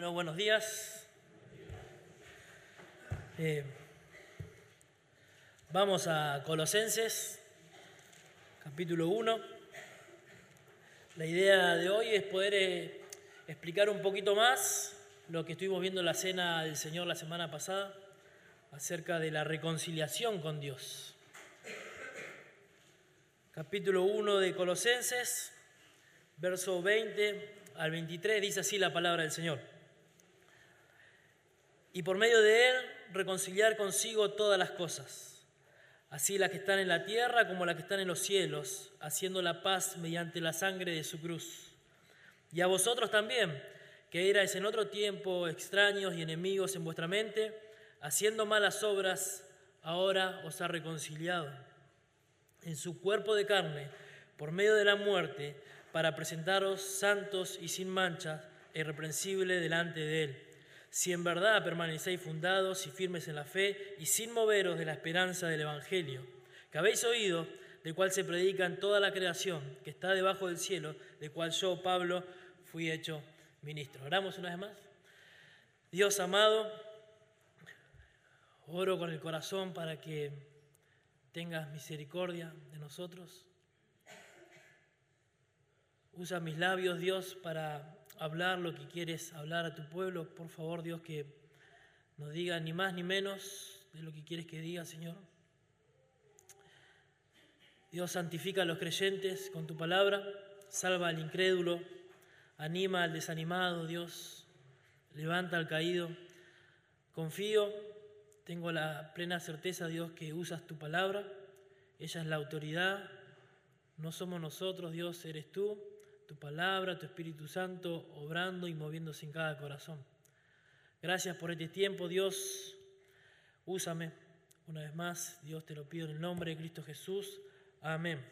Bueno, buenos días. Eh, vamos a Colosenses, capítulo 1. La idea de hoy es poder eh, explicar un poquito más lo que estuvimos viendo en la cena del Señor la semana pasada acerca de la reconciliación con Dios. Capítulo 1 de Colosenses, verso 20 al 23, dice así la palabra del Señor y por medio de él reconciliar consigo todas las cosas, así las que están en la tierra como las que están en los cielos, haciendo la paz mediante la sangre de su cruz. Y a vosotros también, que erais en otro tiempo extraños y enemigos en vuestra mente, haciendo malas obras, ahora os ha reconciliado en su cuerpo de carne, por medio de la muerte, para presentaros santos y sin mancha, e irreprensible delante de él si en verdad permanecéis fundados y firmes en la fe y sin moveros de la esperanza del Evangelio, que habéis oído, de cual se predica en toda la creación, que está debajo del cielo, de cual yo, Pablo, fui hecho ministro. Oramos una vez más. Dios amado, oro con el corazón para que tengas misericordia de nosotros. Usa mis labios, Dios, para hablar lo que quieres hablar a tu pueblo. Por favor, Dios, que no diga ni más ni menos de lo que quieres que diga, Señor. Dios santifica a los creyentes con tu palabra, salva al incrédulo, anima al desanimado, Dios, levanta al caído. Confío, tengo la plena certeza, Dios, que usas tu palabra, ella es la autoridad, no somos nosotros, Dios, eres tú tu palabra, tu Espíritu Santo, obrando y moviéndose en cada corazón. Gracias por este tiempo, Dios. Úsame una vez más, Dios te lo pido en el nombre de Cristo Jesús. Amén.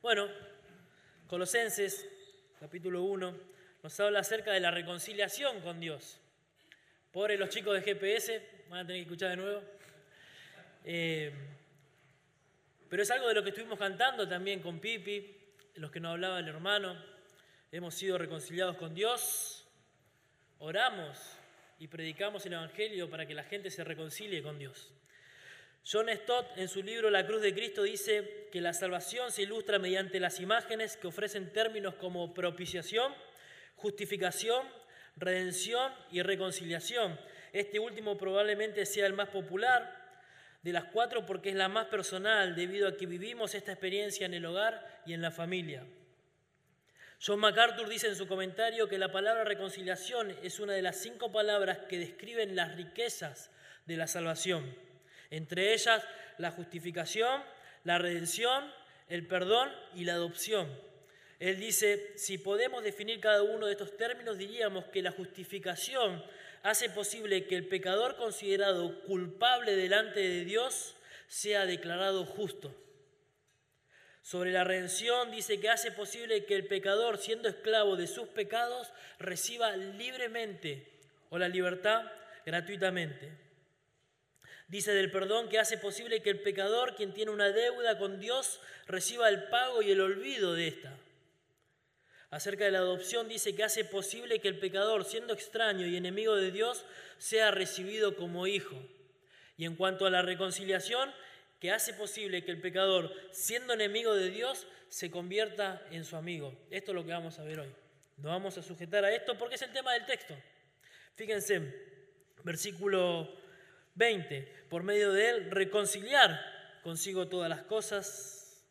Bueno, Colosenses, capítulo 1, nos habla acerca de la reconciliación con Dios. Pobres los chicos de GPS, van a tener que escuchar de nuevo. Eh, pero es algo de lo que estuvimos cantando también con Pipi, los que nos hablaba el hermano, hemos sido reconciliados con Dios, oramos y predicamos el Evangelio para que la gente se reconcilie con Dios. John Stott en su libro La Cruz de Cristo dice que la salvación se ilustra mediante las imágenes que ofrecen términos como propiciación, justificación, redención y reconciliación. Este último probablemente sea el más popular de las cuatro porque es la más personal debido a que vivimos esta experiencia en el hogar y en la familia. John MacArthur dice en su comentario que la palabra reconciliación es una de las cinco palabras que describen las riquezas de la salvación, entre ellas la justificación, la redención, el perdón y la adopción. Él dice, si podemos definir cada uno de estos términos, diríamos que la justificación hace posible que el pecador considerado culpable delante de Dios sea declarado justo. Sobre la redención dice que hace posible que el pecador, siendo esclavo de sus pecados, reciba libremente o la libertad gratuitamente. Dice del perdón que hace posible que el pecador, quien tiene una deuda con Dios, reciba el pago y el olvido de esta. Acerca de la adopción dice que hace posible que el pecador, siendo extraño y enemigo de Dios, sea recibido como hijo. Y en cuanto a la reconciliación, que hace posible que el pecador, siendo enemigo de Dios, se convierta en su amigo. Esto es lo que vamos a ver hoy. Nos vamos a sujetar a esto porque es el tema del texto. Fíjense, versículo 20, por medio de él reconciliar consigo todas las cosas.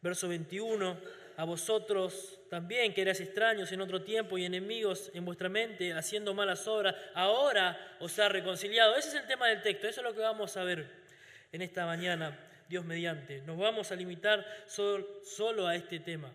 Verso 21, a vosotros también que eras extraños en otro tiempo y enemigos en vuestra mente, haciendo malas obras, ahora os ha reconciliado. Ese es el tema del texto, eso es lo que vamos a ver en esta mañana, Dios mediante. Nos vamos a limitar solo a este tema.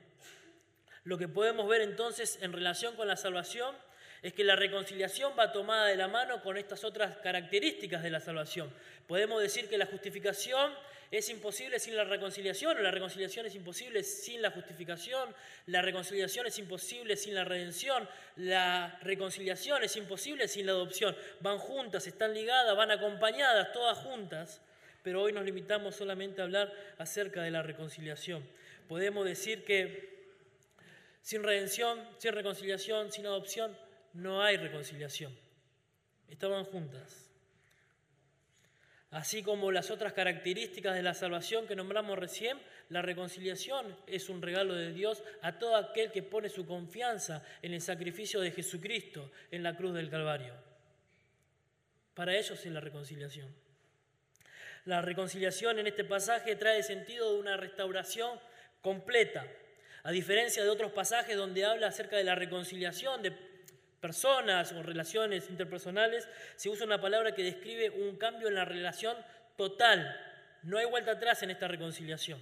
Lo que podemos ver entonces en relación con la salvación es que la reconciliación va tomada de la mano con estas otras características de la salvación. Podemos decir que la justificación es imposible sin la reconciliación, o la reconciliación es imposible sin la justificación, la reconciliación es imposible sin la redención, la reconciliación es imposible sin la adopción. Van juntas, están ligadas, van acompañadas, todas juntas, pero hoy nos limitamos solamente a hablar acerca de la reconciliación. Podemos decir que sin redención, sin reconciliación, sin adopción, no hay reconciliación. Estaban juntas. Así como las otras características de la salvación que nombramos recién, la reconciliación es un regalo de Dios a todo aquel que pone su confianza en el sacrificio de Jesucristo en la cruz del Calvario. Para ellos es la reconciliación. La reconciliación en este pasaje trae sentido de una restauración completa, a diferencia de otros pasajes donde habla acerca de la reconciliación de personas o relaciones interpersonales, se usa una palabra que describe un cambio en la relación total. No hay vuelta atrás en esta reconciliación.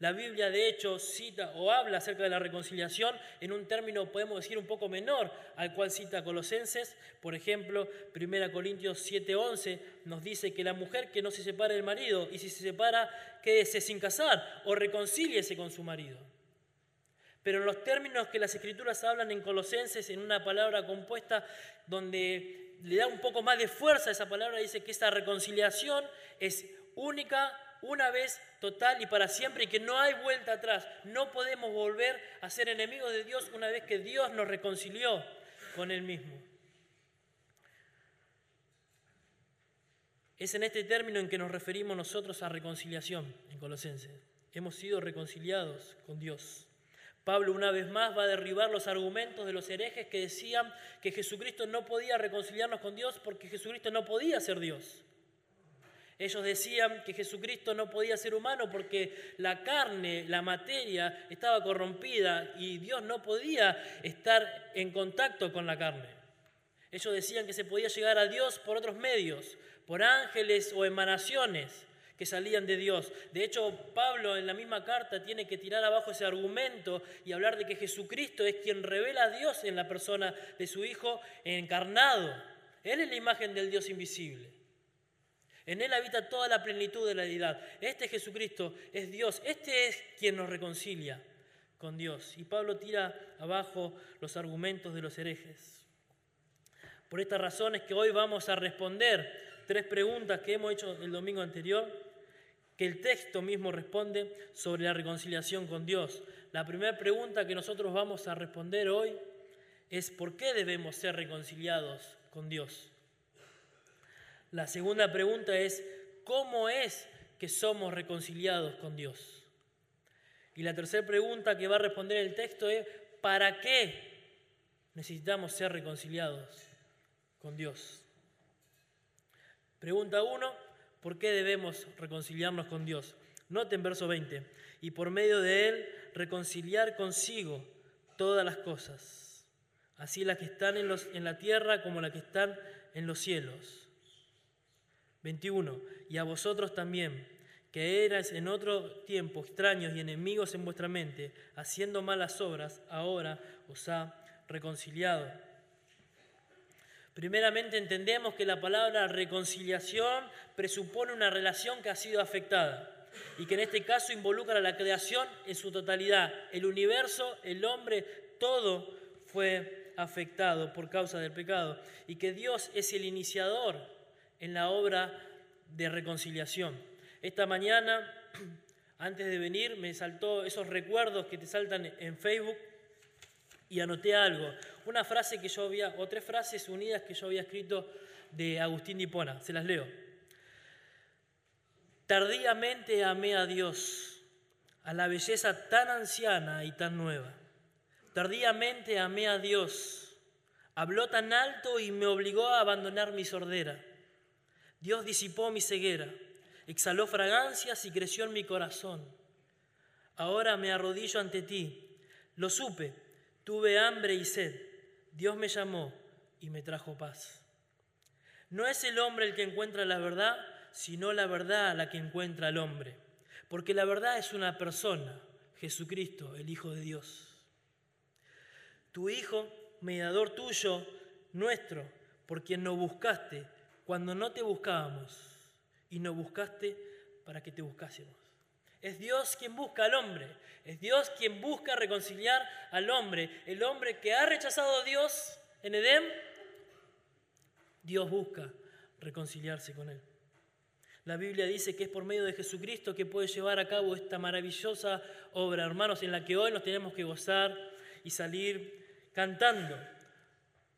La Biblia de hecho cita o habla acerca de la reconciliación en un término, podemos decir, un poco menor al cual cita Colosenses. Por ejemplo, 1 Corintios 7:11 nos dice que la mujer que no se separe del marido y si se separa, quédese sin casar o reconcíliese con su marido. Pero en los términos que las escrituras hablan en Colosenses, en una palabra compuesta donde le da un poco más de fuerza a esa palabra, dice que esta reconciliación es única una vez total y para siempre y que no hay vuelta atrás. No podemos volver a ser enemigos de Dios una vez que Dios nos reconcilió con Él mismo. Es en este término en que nos referimos nosotros a reconciliación en Colosenses. Hemos sido reconciliados con Dios. Pablo una vez más va a derribar los argumentos de los herejes que decían que Jesucristo no podía reconciliarnos con Dios porque Jesucristo no podía ser Dios. Ellos decían que Jesucristo no podía ser humano porque la carne, la materia, estaba corrompida y Dios no podía estar en contacto con la carne. Ellos decían que se podía llegar a Dios por otros medios, por ángeles o emanaciones que salían de Dios. De hecho, Pablo en la misma carta tiene que tirar abajo ese argumento y hablar de que Jesucristo es quien revela a Dios en la persona de su Hijo encarnado. Él es la imagen del Dios invisible. En Él habita toda la plenitud de la deidad. Este Jesucristo es Dios. Este es quien nos reconcilia con Dios. Y Pablo tira abajo los argumentos de los herejes. Por estas razones que hoy vamos a responder tres preguntas que hemos hecho el domingo anterior, que el texto mismo responde sobre la reconciliación con Dios. La primera pregunta que nosotros vamos a responder hoy es ¿por qué debemos ser reconciliados con Dios? La segunda pregunta es, ¿cómo es que somos reconciliados con Dios? Y la tercera pregunta que va a responder el texto es, ¿para qué necesitamos ser reconciliados con Dios? Pregunta 1, ¿por qué debemos reconciliarnos con Dios? Noten verso 20, y por medio de Él reconciliar consigo todas las cosas, así las que están en, los, en la tierra como las que están en los cielos 21. Y a vosotros también, que erais en otro tiempo extraños y enemigos en vuestra mente, haciendo malas obras, ahora os ha reconciliado. Primeramente entendemos que la palabra reconciliación presupone una relación que ha sido afectada y que en este caso involucra a la creación en su totalidad. El universo, el hombre, todo fue afectado por causa del pecado y que Dios es el iniciador en la obra de reconciliación. Esta mañana, antes de venir, me saltó esos recuerdos que te saltan en Facebook y anoté algo. Una frase que yo había, o tres frases unidas que yo había escrito de Agustín Dipona. Se las leo. Tardíamente amé a Dios, a la belleza tan anciana y tan nueva. Tardíamente amé a Dios. Habló tan alto y me obligó a abandonar mi sordera. Dios disipó mi ceguera, exhaló fragancias y creció en mi corazón. Ahora me arrodillo ante ti. Lo supe, tuve hambre y sed. Dios me llamó y me trajo paz. No es el hombre el que encuentra la verdad, sino la verdad la que encuentra al hombre. Porque la verdad es una persona, Jesucristo, el Hijo de Dios. Tu Hijo, mediador tuyo, nuestro, por quien no buscaste, cuando no te buscábamos y no buscaste para que te buscásemos. Es Dios quien busca al hombre, es Dios quien busca reconciliar al hombre. El hombre que ha rechazado a Dios en Edén, Dios busca reconciliarse con él. La Biblia dice que es por medio de Jesucristo que puede llevar a cabo esta maravillosa obra, hermanos, en la que hoy nos tenemos que gozar y salir cantando.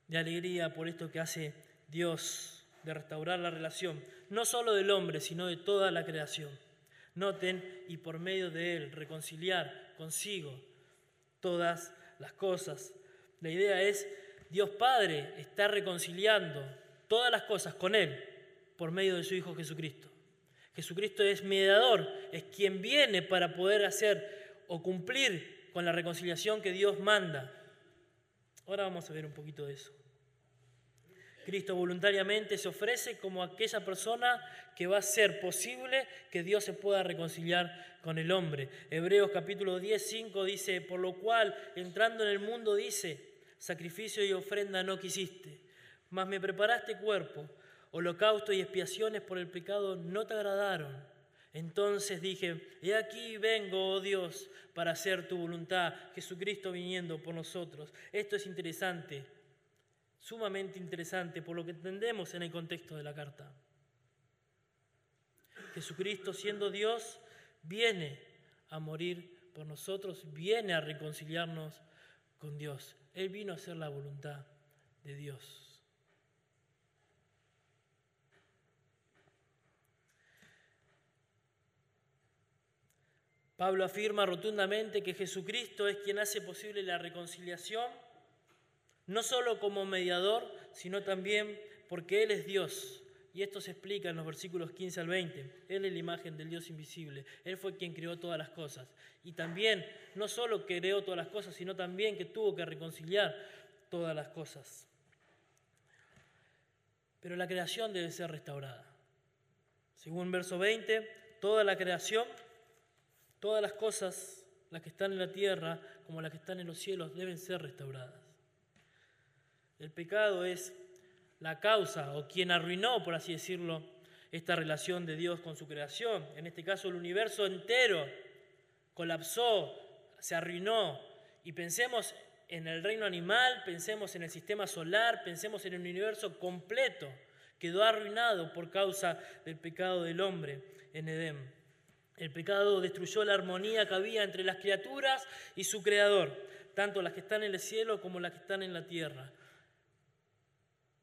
de alegría por esto que hace Dios, de restaurar la relación, no solo del hombre, sino de toda la creación. Noten, y por medio de él reconciliar consigo todas las cosas. La idea es, Dios Padre está reconciliando todas las cosas con él por medio de su Hijo Jesucristo. Jesucristo es mediador, es quien viene para poder hacer o cumplir con la reconciliación que Dios manda. Ahora vamos a ver un poquito de eso. Cristo voluntariamente se ofrece como aquella persona que va a hacer posible que Dios se pueda reconciliar con el hombre. Hebreos capítulo 10, 5 dice, por lo cual, entrando en el mundo, dice, sacrificio y ofrenda no quisiste, mas me preparaste cuerpo, holocausto y expiaciones por el pecado no te agradaron. Entonces dije, he aquí vengo, oh Dios, para hacer tu voluntad, Jesucristo viniendo por nosotros. Esto es interesante sumamente interesante por lo que entendemos en el contexto de la carta. Jesucristo siendo Dios viene a morir por nosotros, viene a reconciliarnos con Dios. Él vino a hacer la voluntad de Dios. Pablo afirma rotundamente que Jesucristo es quien hace posible la reconciliación no solo como mediador, sino también porque Él es Dios. Y esto se explica en los versículos 15 al 20. Él es la imagen del Dios invisible. Él fue quien creó todas las cosas. Y también, no solo creó todas las cosas, sino también que tuvo que reconciliar todas las cosas. Pero la creación debe ser restaurada. Según verso 20, toda la creación, todas las cosas, las que están en la tierra como las que están en los cielos, deben ser restauradas. El pecado es la causa o quien arruinó, por así decirlo, esta relación de Dios con su creación. En este caso el universo entero colapsó, se arruinó. Y pensemos en el reino animal, pensemos en el sistema solar, pensemos en el universo completo. Quedó arruinado por causa del pecado del hombre en Edén. El pecado destruyó la armonía que había entre las criaturas y su creador, tanto las que están en el cielo como las que están en la tierra.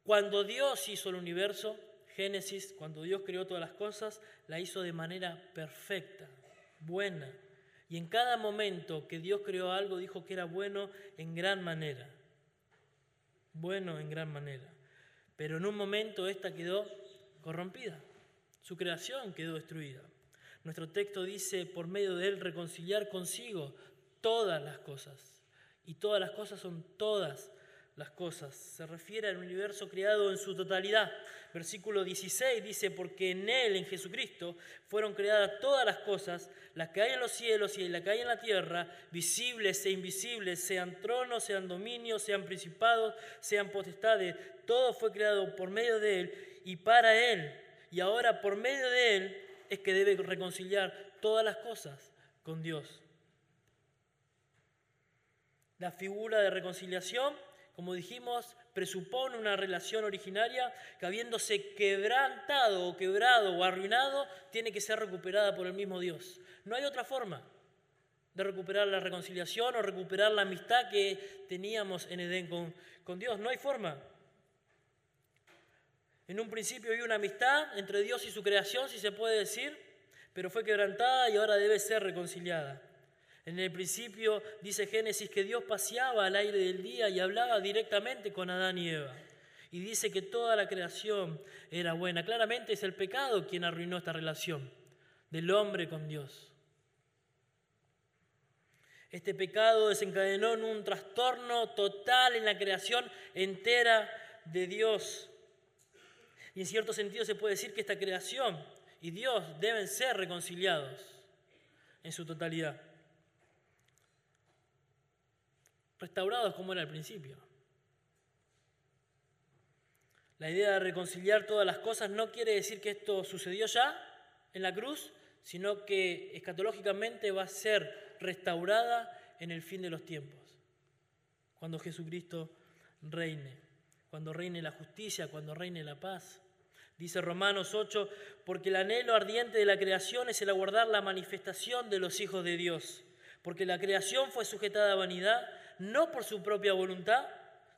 Cuando Dios hizo el universo, Génesis, cuando Dios creó todas las cosas, la hizo de manera perfecta, buena. Y en cada momento que Dios creó algo, dijo que era bueno en gran manera. Bueno en gran manera. Pero en un momento esta quedó corrompida. Su creación quedó destruida. Nuestro texto dice, por medio de él, reconciliar consigo todas las cosas. Y todas las cosas son todas las cosas. Se refiere al universo creado en su totalidad. Versículo 16 dice, porque en Él, en Jesucristo, fueron creadas todas las cosas, las que hay en los cielos y las que hay en la tierra, visibles e invisibles, sean tronos, sean dominios, sean principados, sean potestades. Todo fue creado por medio de Él y para Él. Y ahora por medio de Él es que debe reconciliar todas las cosas con Dios. La figura de reconciliación como dijimos, presupone una relación originaria que habiéndose quebrantado o quebrado o arruinado, tiene que ser recuperada por el mismo Dios. No hay otra forma de recuperar la reconciliación o recuperar la amistad que teníamos en Edén con, Dios. No hay forma. En un principio había una amistad entre Dios y su creación, si se puede decir, pero fue quebrantada y ahora debe ser reconciliada. En el principio dice Génesis que Dios paseaba al aire del día y hablaba directamente con Adán y Eva. Y dice que toda la creación era buena. Claramente es el pecado quien arruinó esta relación del hombre con Dios. Este pecado desencadenó en un trastorno total en la creación entera de Dios. Y en cierto sentido se puede decir que esta creación y Dios deben ser reconciliados en su totalidad restaurados como era al principio. La idea de reconciliar todas las cosas no quiere decir que esto sucedió ya en la cruz, sino que escatológicamente va a ser restaurada en el fin de los tiempos, cuando Jesucristo reine, cuando reine la justicia, cuando reine la paz. Dice Romanos 8, porque el anhelo ardiente de la creación es el aguardar la manifestación de los hijos de Dios, porque la creación fue sujetada a vanidad, no por su propia voluntad,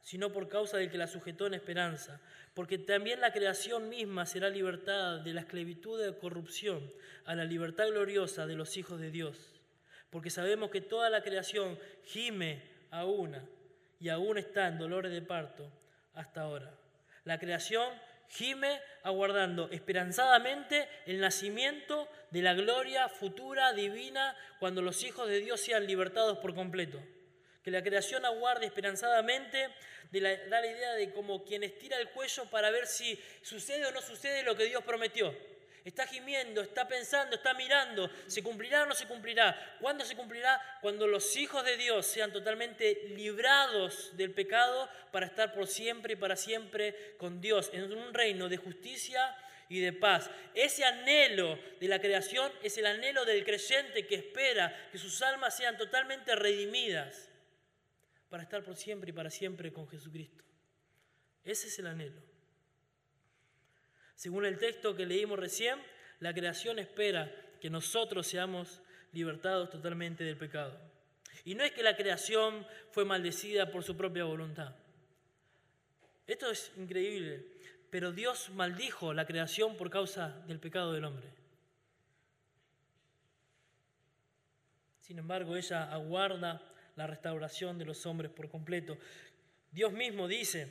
sino por causa del que la sujetó en esperanza, porque también la creación misma será libertada de la esclavitud de corrupción a la libertad gloriosa de los hijos de Dios, porque sabemos que toda la creación gime a una y aún está en dolores de parto hasta ahora. La creación gime aguardando esperanzadamente el nacimiento de la gloria futura divina cuando los hijos de Dios sean libertados por completo. Que la creación aguarde esperanzadamente, de la, da la idea de como quien estira el cuello para ver si sucede o no sucede lo que Dios prometió. Está gimiendo, está pensando, está mirando, ¿se cumplirá o no se cumplirá? ¿Cuándo se cumplirá? Cuando los hijos de Dios sean totalmente librados del pecado para estar por siempre y para siempre con Dios, en un reino de justicia y de paz. Ese anhelo de la creación es el anhelo del creyente que espera que sus almas sean totalmente redimidas para estar por siempre y para siempre con Jesucristo. Ese es el anhelo. Según el texto que leímos recién, la creación espera que nosotros seamos libertados totalmente del pecado. Y no es que la creación fue maldecida por su propia voluntad. Esto es increíble, pero Dios maldijo la creación por causa del pecado del hombre. Sin embargo, ella aguarda la restauración de los hombres por completo. Dios mismo dice,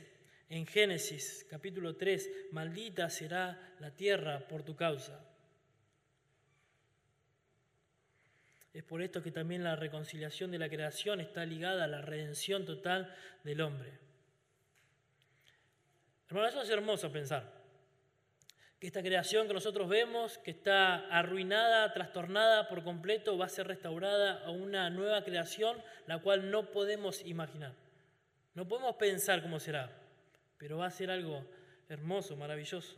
en Génesis capítulo 3, maldita será la tierra por tu causa. Es por esto que también la reconciliación de la creación está ligada a la redención total del hombre. Hermano, eso es hermoso pensar. Que esta creación que nosotros vemos, que está arruinada, trastornada por completo, va a ser restaurada a una nueva creación, la cual no podemos imaginar. No podemos pensar cómo será pero va a ser algo hermoso, maravilloso.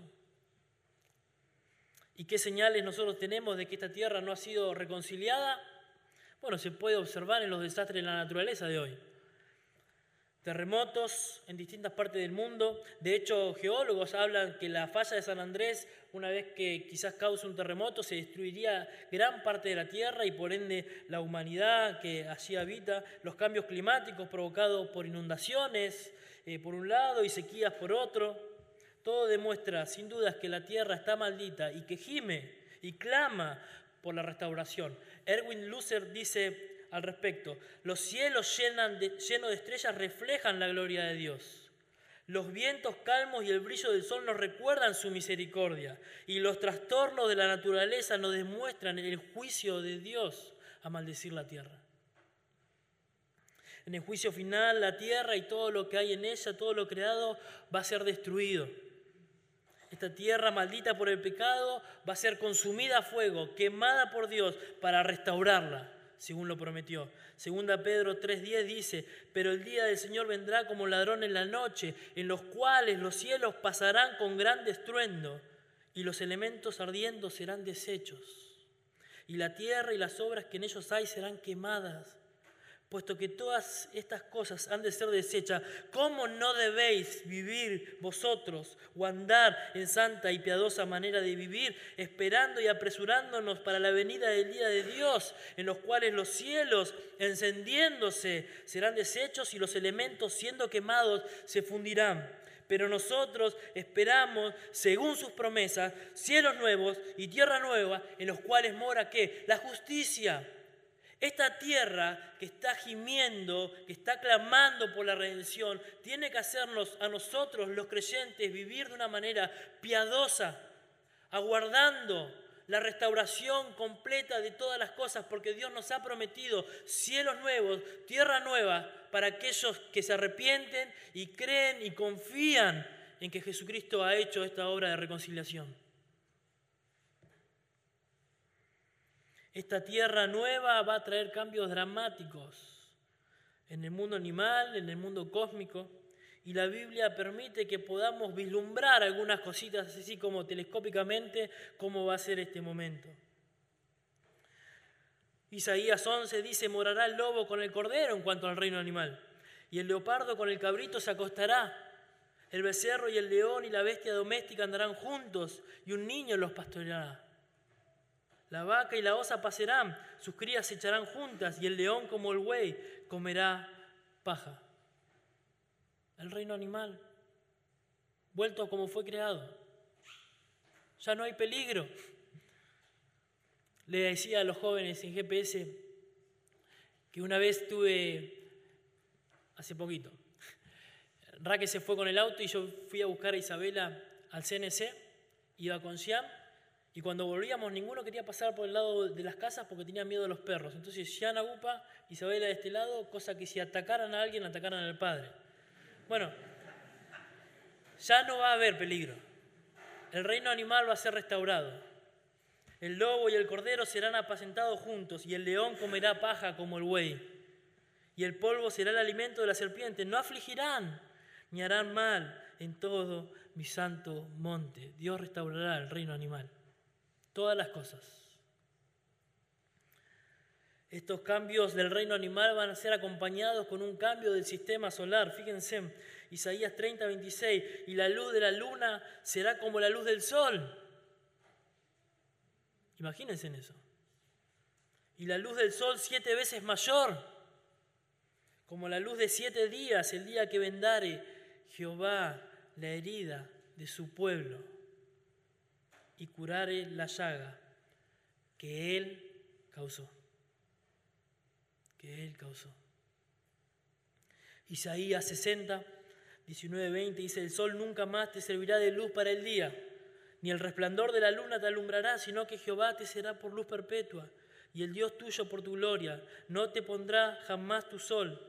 ¿Y qué señales nosotros tenemos de que esta tierra no ha sido reconciliada? Bueno, se puede observar en los desastres de la naturaleza de hoy. Terremotos en distintas partes del mundo. De hecho, geólogos hablan que la falla de San Andrés, una vez que quizás cause un terremoto, se destruiría gran parte de la Tierra y por ende la humanidad que allí habita. Los cambios climáticos provocados por inundaciones, eh, por un lado y sequías por otro. Todo demuestra sin dudas que la tierra está maldita y que gime y clama por la restauración. Erwin Lusser dice al respecto, los cielos llenos de estrellas reflejan la gloria de Dios. Los vientos calmos y el brillo del sol nos recuerdan su misericordia y los trastornos de la naturaleza nos demuestran el juicio de Dios a maldecir la tierra. En el juicio final, la tierra y todo lo que hay en ella, todo lo creado, va a ser destruido. Esta tierra maldita por el pecado va a ser consumida a fuego, quemada por Dios para restaurarla, según lo prometió. Segunda Pedro 3:10 dice, pero el día del Señor vendrá como ladrón en la noche, en los cuales los cielos pasarán con gran estruendo y los elementos ardiendo serán deshechos, y la tierra y las obras que en ellos hay serán quemadas puesto que todas estas cosas han de ser desechas, ¿cómo no debéis vivir vosotros o andar en santa y piadosa manera de vivir, esperando y apresurándonos para la venida del día de Dios, en los cuales los cielos encendiéndose serán deshechos y los elementos siendo quemados se fundirán? Pero nosotros esperamos, según sus promesas, cielos nuevos y tierra nueva, en los cuales mora qué? La justicia. Esta tierra que está gimiendo, que está clamando por la redención, tiene que hacernos a nosotros, los creyentes, vivir de una manera piadosa, aguardando la restauración completa de todas las cosas, porque Dios nos ha prometido cielos nuevos, tierra nueva, para aquellos que se arrepienten y creen y confían en que Jesucristo ha hecho esta obra de reconciliación. Esta tierra nueva va a traer cambios dramáticos en el mundo animal, en el mundo cósmico, y la Biblia permite que podamos vislumbrar algunas cositas así como telescópicamente cómo va a ser este momento. Isaías 11 dice, morará el lobo con el cordero en cuanto al reino animal, y el leopardo con el cabrito se acostará, el becerro y el león y la bestia doméstica andarán juntos, y un niño los pastoreará. La vaca y la osa pasarán, sus crías se echarán juntas y el león como el buey comerá paja. el reino animal, vuelto como fue creado. Ya no hay peligro. Le decía a los jóvenes en GPS que una vez tuve, hace poquito, Raque se fue con el auto y yo fui a buscar a Isabela al CNC, iba con Siam y cuando volvíamos ninguno quería pasar por el lado de las casas porque tenía miedo de los perros. Entonces Isabela de este lado, cosa que si atacaran a alguien, atacaran al padre. Bueno, ya no va a haber peligro. El reino animal va a ser restaurado. El lobo y el cordero serán apacentados juntos y el león comerá paja como el buey. Y el polvo será el alimento de la serpiente. No afligirán ni harán mal en todo mi santo monte. Dios restaurará el reino animal. Todas las cosas. Estos cambios del reino animal van a ser acompañados con un cambio del sistema solar. Fíjense, Isaías 30, 26, y la luz de la luna será como la luz del sol. Imagínense en eso. Y la luz del sol siete veces mayor, como la luz de siete días, el día que vendare Jehová la herida de su pueblo y curare la llaga que él causó. Que él causó. Isaías 60, 19, 20 dice, el sol nunca más te servirá de luz para el día, ni el resplandor de la luna te alumbrará, sino que Jehová te será por luz perpetua, y el Dios tuyo por tu gloria. No te pondrá jamás tu sol,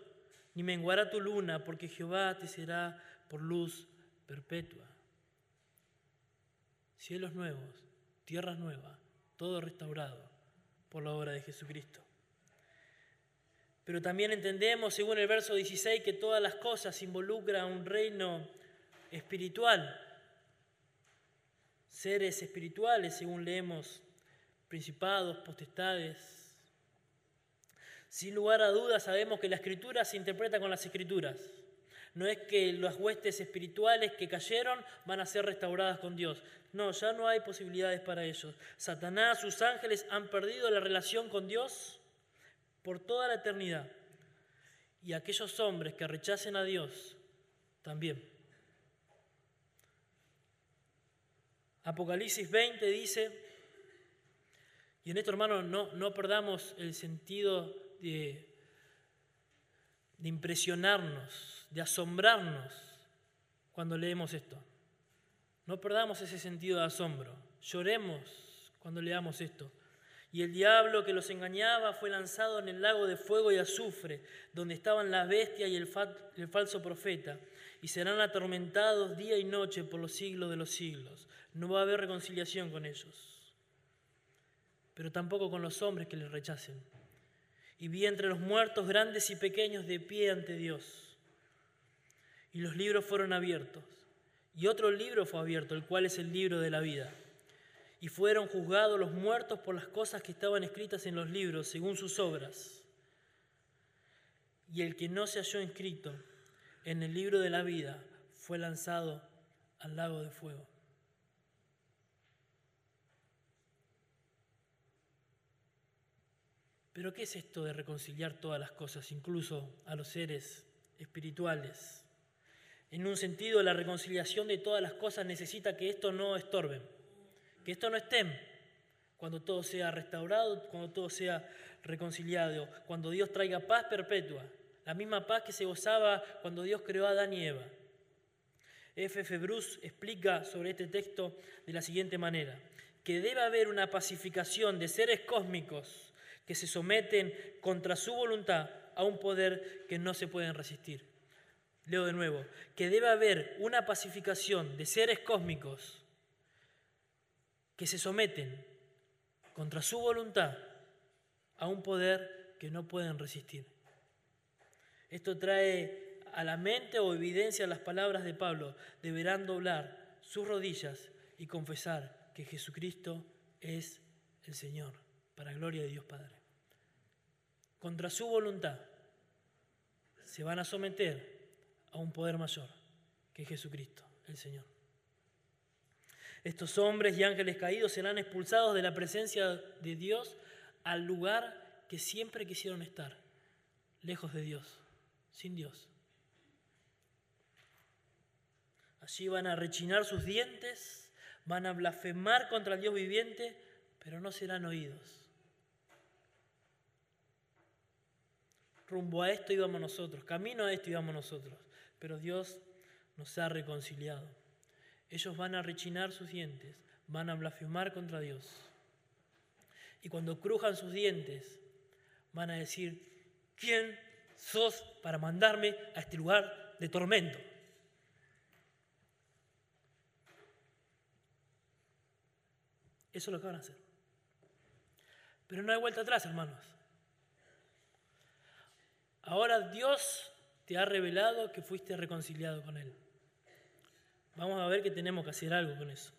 ni menguará tu luna, porque Jehová te será por luz perpetua. Cielos nuevos, tierras nuevas, todo restaurado por la obra de Jesucristo. Pero también entendemos, según el verso 16, que todas las cosas involucran un reino espiritual, seres espirituales, según leemos, principados, potestades. Sin lugar a dudas sabemos que la escritura se interpreta con las escrituras. No es que las huestes espirituales que cayeron van a ser restauradas con Dios. No, ya no hay posibilidades para ellos. Satanás, sus ángeles han perdido la relación con Dios por toda la eternidad. Y aquellos hombres que rechacen a Dios también. Apocalipsis 20 dice, y en esto hermano no, no perdamos el sentido de, de impresionarnos, de asombrarnos cuando leemos esto. No perdamos ese sentido de asombro. Lloremos cuando leamos esto. Y el diablo que los engañaba fue lanzado en el lago de fuego y azufre, donde estaban la bestia y el, el falso profeta, y serán atormentados día y noche por los siglos de los siglos. No va a haber reconciliación con ellos, pero tampoco con los hombres que les rechacen. Y vi entre los muertos grandes y pequeños de pie ante Dios. Y los libros fueron abiertos. Y otro libro fue abierto, el cual es el libro de la vida y fueron juzgados los muertos por las cosas que estaban escritas en los libros, según sus obras. Y el que no se halló inscrito en el libro de la vida fue lanzado al lago de fuego. Pero ¿qué es esto de reconciliar todas las cosas, incluso a los seres espirituales? En un sentido, la reconciliación de todas las cosas necesita que esto no estorbe que esto no esté cuando todo sea restaurado, cuando todo sea reconciliado, cuando Dios traiga paz perpetua, la misma paz que se gozaba cuando Dios creó a Adán y Eva. F. F. Bruce explica sobre este texto de la siguiente manera, que debe haber una pacificación de seres cósmicos que se someten contra su voluntad a un poder que no se pueden resistir. Leo de nuevo, que debe haber una pacificación de seres cósmicos que se someten contra su voluntad a un poder que no pueden resistir. Esto trae a la mente o evidencia las palabras de Pablo. Deberán doblar sus rodillas y confesar que Jesucristo es el Señor, para gloria de Dios Padre. Contra su voluntad se van a someter a un poder mayor, que es Jesucristo, el Señor. Estos hombres y ángeles caídos serán expulsados de la presencia de Dios al lugar que siempre quisieron estar, lejos de Dios, sin Dios. Allí van a rechinar sus dientes, van a blasfemar contra el Dios viviente, pero no serán oídos. Rumbo a esto íbamos nosotros, camino a esto íbamos nosotros, pero Dios nos ha reconciliado. Ellos van a rechinar sus dientes, van a blasfemar contra Dios. Y cuando crujan sus dientes, van a decir, ¿quién sos para mandarme a este lugar de tormento? Eso es lo que van a hacer. Pero no hay vuelta atrás, hermanos. Ahora Dios ha revelado que fuiste reconciliado con Él. Vamos a ver que tenemos que hacer algo con eso.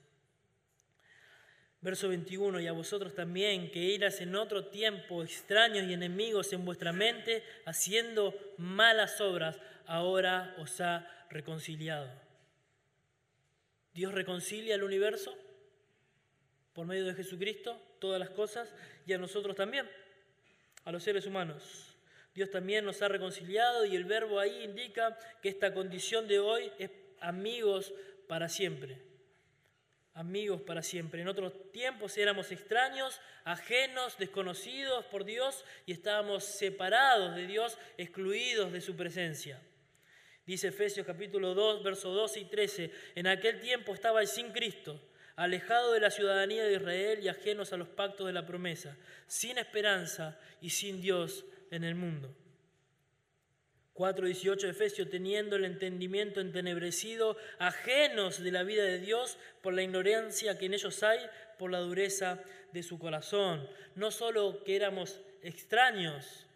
Verso 21, y a vosotros también, que eras en otro tiempo extraños y enemigos en vuestra mente, haciendo malas obras, ahora os ha reconciliado. Dios reconcilia al universo por medio de Jesucristo, todas las cosas, y a nosotros también, a los seres humanos. Dios también nos ha reconciliado y el verbo ahí indica que esta condición de hoy es amigos para siempre amigos para siempre. En otros tiempos éramos extraños, ajenos, desconocidos por Dios y estábamos separados de Dios, excluidos de su presencia. Dice Efesios capítulo 2, versos 12 y 13, en aquel tiempo estabais sin Cristo, alejado de la ciudadanía de Israel y ajenos a los pactos de la promesa, sin esperanza y sin Dios en el mundo. 4.18 de Efesios, teniendo el entendimiento entenebrecido, ajenos de la vida de Dios por la ignorancia que en ellos hay, por la dureza de su corazón. No solo que éramos extraños,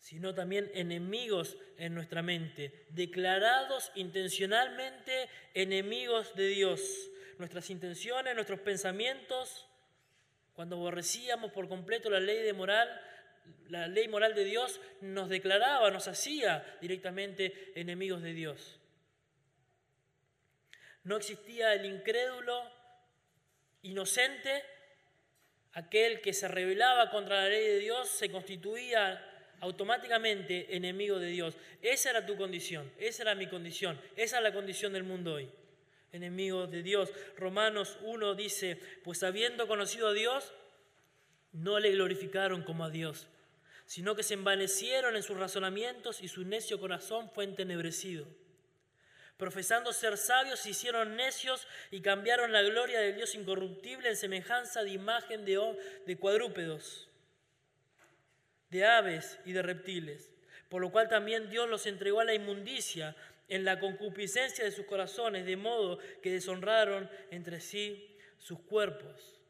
sino también enemigos en nuestra mente, declarados intencionalmente enemigos de Dios. Nuestras intenciones, nuestros pensamientos, cuando aborrecíamos por completo la ley de moral, la ley moral de Dios nos declaraba, nos hacía directamente enemigos de Dios. No existía el incrédulo inocente, aquel que se rebelaba contra la ley de Dios, se constituía automáticamente enemigo de Dios. Esa era tu condición, esa era mi condición, esa es la condición del mundo hoy. Enemigos de Dios. Romanos 1 dice, pues habiendo conocido a Dios, no le glorificaron como a Dios sino que se envanecieron en sus razonamientos y su necio corazón fue entenebrecido. Profesando ser sabios, se hicieron necios y cambiaron la gloria del Dios incorruptible en semejanza de imagen de, de cuadrúpedos, de aves y de reptiles. Por lo cual también Dios los entregó a la inmundicia en la concupiscencia de sus corazones, de modo que deshonraron entre sí sus cuerpos.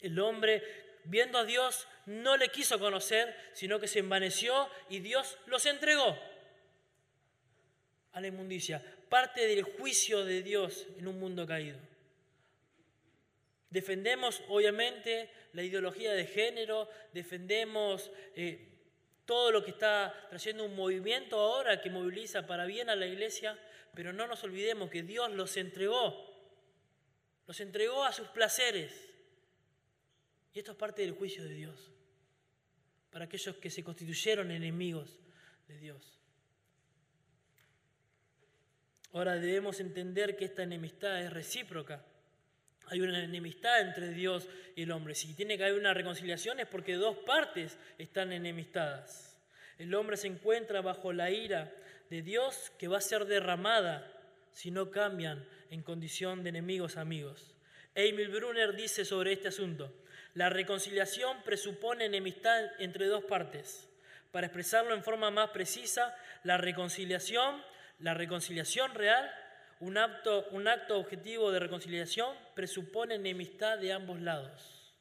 El hombre viendo a Dios, no le quiso conocer, sino que se envaneció y Dios los entregó a la inmundicia. Parte del juicio de Dios en un mundo caído. Defendemos, obviamente, la ideología de género, defendemos eh, todo lo que está trayendo un movimiento ahora que moviliza para bien a la iglesia, pero no nos olvidemos que Dios los entregó, los entregó a sus placeres y esto es parte del juicio de Dios, para aquellos que se constituyeron enemigos de Dios. Ahora debemos entender que esta enemistad es recíproca. Hay una enemistad entre Dios y el hombre. Si tiene que haber una reconciliación es porque dos partes están enemistadas. El hombre se encuentra bajo la ira de Dios que va a ser derramada si no cambian en condición de enemigos amigos. Emil Brunner dice sobre este asunto, la reconciliación presupone enemistad entre dos partes. Para expresarlo en forma más precisa, la reconciliación, la reconciliación real, un acto, un acto objetivo de reconciliación presupone enemistad de ambos lados.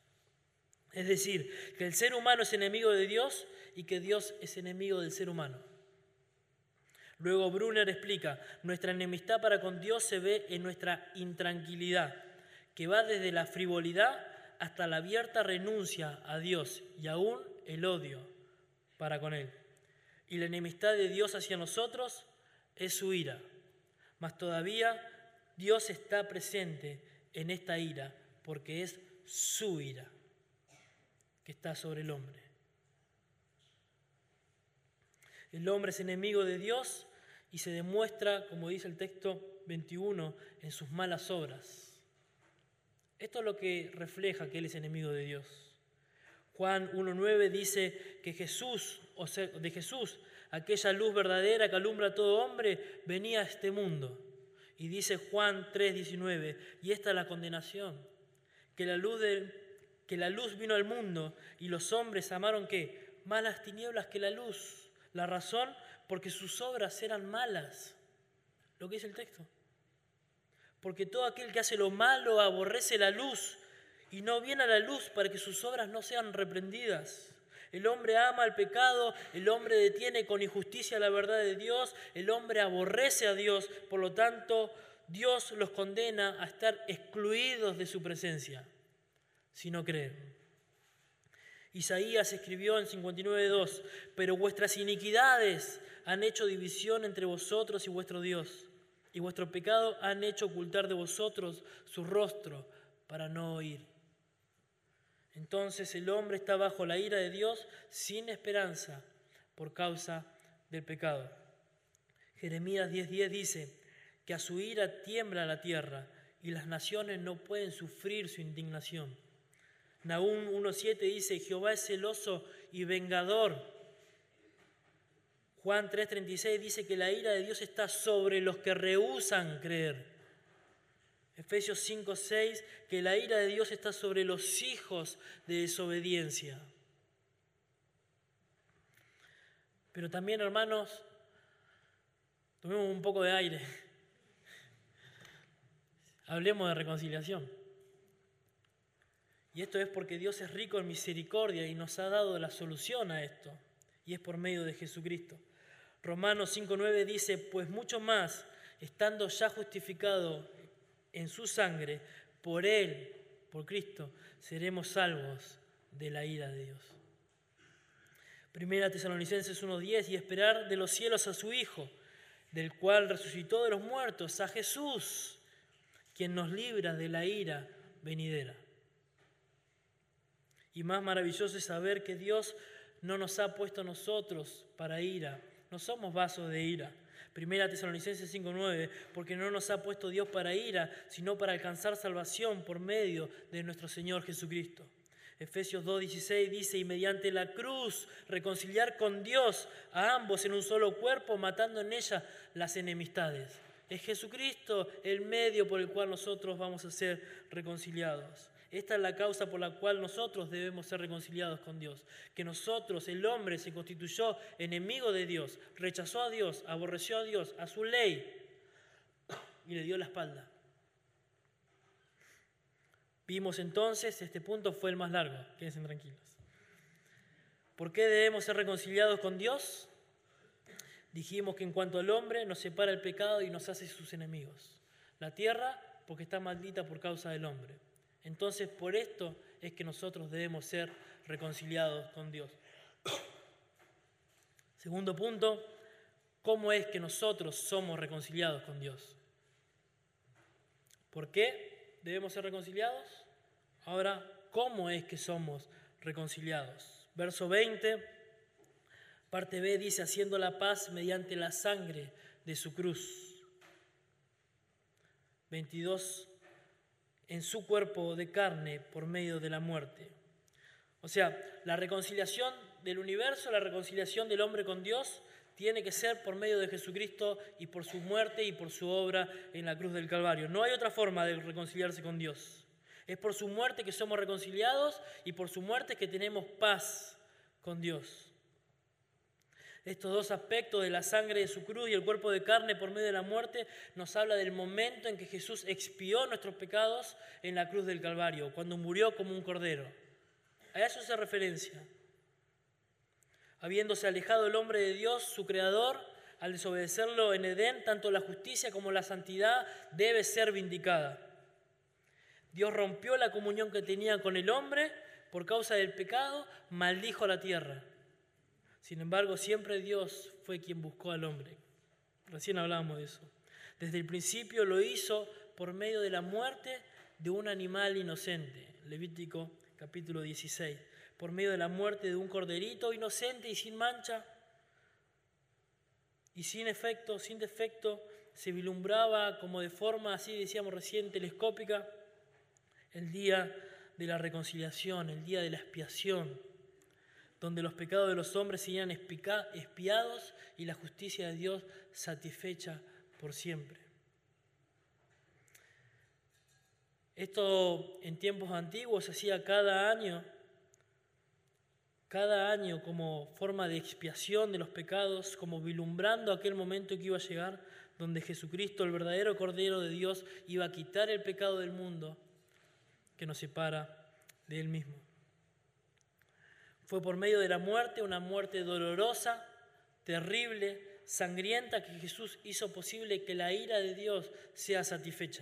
Es decir, que el ser humano es enemigo de Dios y que Dios es enemigo del ser humano. Luego Brunner explica, nuestra enemistad para con Dios se ve en nuestra intranquilidad, que va desde la frivolidad hasta la abierta renuncia a Dios y aún el odio para con Él. Y la enemistad de Dios hacia nosotros es su ira. Mas todavía Dios está presente en esta ira porque es su ira que está sobre el hombre. El hombre es enemigo de Dios y se demuestra, como dice el texto 21, en sus malas obras. Esto es lo que refleja que Él es enemigo de Dios. Juan 1.9 dice que Jesús, o sea, de Jesús, aquella luz verdadera que alumbra a todo hombre, venía a este mundo. Y dice Juan 3.19, y esta es la condenación, que la luz, vino al mundo y los hombres amaron que malas tinieblas que la luz. La razón, porque sus obras eran malas. Lo que dice el texto. Porque todo aquel que hace lo malo aborrece la luz y no viene a la luz para que sus obras no sean reprendidas. El hombre ama el pecado, el hombre detiene con injusticia la verdad de Dios, el hombre aborrece a Dios, por lo tanto Dios los condena a estar excluidos de su presencia si no creen. Isaías escribió en 59.2, pero vuestras iniquidades han hecho división entre vosotros y vuestro Dios, y vuestro pecado han hecho ocultar de vosotros su rostro para no oír. Entonces el hombre está bajo la ira de Dios sin esperanza por causa del pecado. Jeremías 10:10 dice que a su ira tiembla la tierra y las naciones no pueden sufrir su indignación. Nahum 1.7 dice, Jehová es celoso y vengador. Juan 3.36 dice que la ira de Dios está sobre los que rehusan creer. Efesios 5.6 que la ira de Dios está sobre los hijos de desobediencia. Pero también, hermanos, tomemos un poco de aire. Hablemos de reconciliación. Y esto es porque Dios es rico en misericordia y nos ha dado la solución a esto. Y es por medio de Jesucristo. Romanos 5.9 dice, pues mucho más, estando ya justificado en su sangre, por Él, por Cristo, seremos salvos de la ira de Dios. Primera Tesalonicenses 1.10, y esperar de los cielos a su Hijo, del cual resucitó de los muertos, a Jesús, quien nos libra de la ira venidera. Y más maravilloso es saber que Dios no nos ha puesto a nosotros para ira. No somos vasos de ira. Primera Tesalonicenses 5:9, porque no nos ha puesto Dios para ira, sino para alcanzar salvación por medio de nuestro Señor Jesucristo. Efesios 2:16 dice, y mediante la cruz reconciliar con Dios a ambos en un solo cuerpo, matando en ella las enemistades. Es Jesucristo el medio por el cual nosotros vamos a ser reconciliados. Esta es la causa por la cual nosotros debemos ser reconciliados con Dios. Que nosotros, el hombre, se constituyó enemigo de Dios, rechazó a Dios, aborreció a Dios, a su ley y le dio la espalda. Vimos entonces, este punto fue el más largo, quédense tranquilos. ¿Por qué debemos ser reconciliados con Dios? Dijimos que en cuanto al hombre nos separa el pecado y nos hace sus enemigos. La tierra porque está maldita por causa del hombre. Entonces, por esto es que nosotros debemos ser reconciliados con Dios. Segundo punto, ¿cómo es que nosotros somos reconciliados con Dios? ¿Por qué debemos ser reconciliados? Ahora, ¿cómo es que somos reconciliados? Verso 20, parte B dice, haciendo la paz mediante la sangre de su cruz. 22 en su cuerpo de carne por medio de la muerte. O sea, la reconciliación del universo, la reconciliación del hombre con Dios, tiene que ser por medio de Jesucristo y por su muerte y por su obra en la cruz del Calvario. No hay otra forma de reconciliarse con Dios. Es por su muerte que somos reconciliados y por su muerte que tenemos paz con Dios. Estos dos aspectos de la sangre de su cruz y el cuerpo de carne por medio de la muerte nos habla del momento en que Jesús expió nuestros pecados en la cruz del Calvario, cuando murió como un cordero. A eso se referencia. Habiéndose alejado el hombre de Dios, su creador, al desobedecerlo en Edén, tanto la justicia como la santidad debe ser vindicada. Dios rompió la comunión que tenía con el hombre por causa del pecado, maldijo la tierra. Sin embargo, siempre Dios fue quien buscó al hombre. Recién hablábamos de eso. Desde el principio lo hizo por medio de la muerte de un animal inocente. Levítico capítulo 16. Por medio de la muerte de un corderito inocente y sin mancha. y sin efecto, sin defecto, se vislumbraba como de forma, así decíamos recién, telescópica, el día de la reconciliación, el día de la expiación, donde los pecados de los hombres serían expiados y la justicia de Dios satisfecha por siempre. Esto en tiempos antiguos se hacía cada año, cada año como forma de expiación de los pecados, como vilumbrando aquel momento que iba a llegar, donde Jesucristo, el verdadero Cordero de Dios, iba a quitar el pecado del mundo que nos separa de Él mismo. Fue por medio de la muerte, una muerte dolorosa, terrible, sangrienta, que Jesús hizo posible que la ira de Dios sea satisfecha.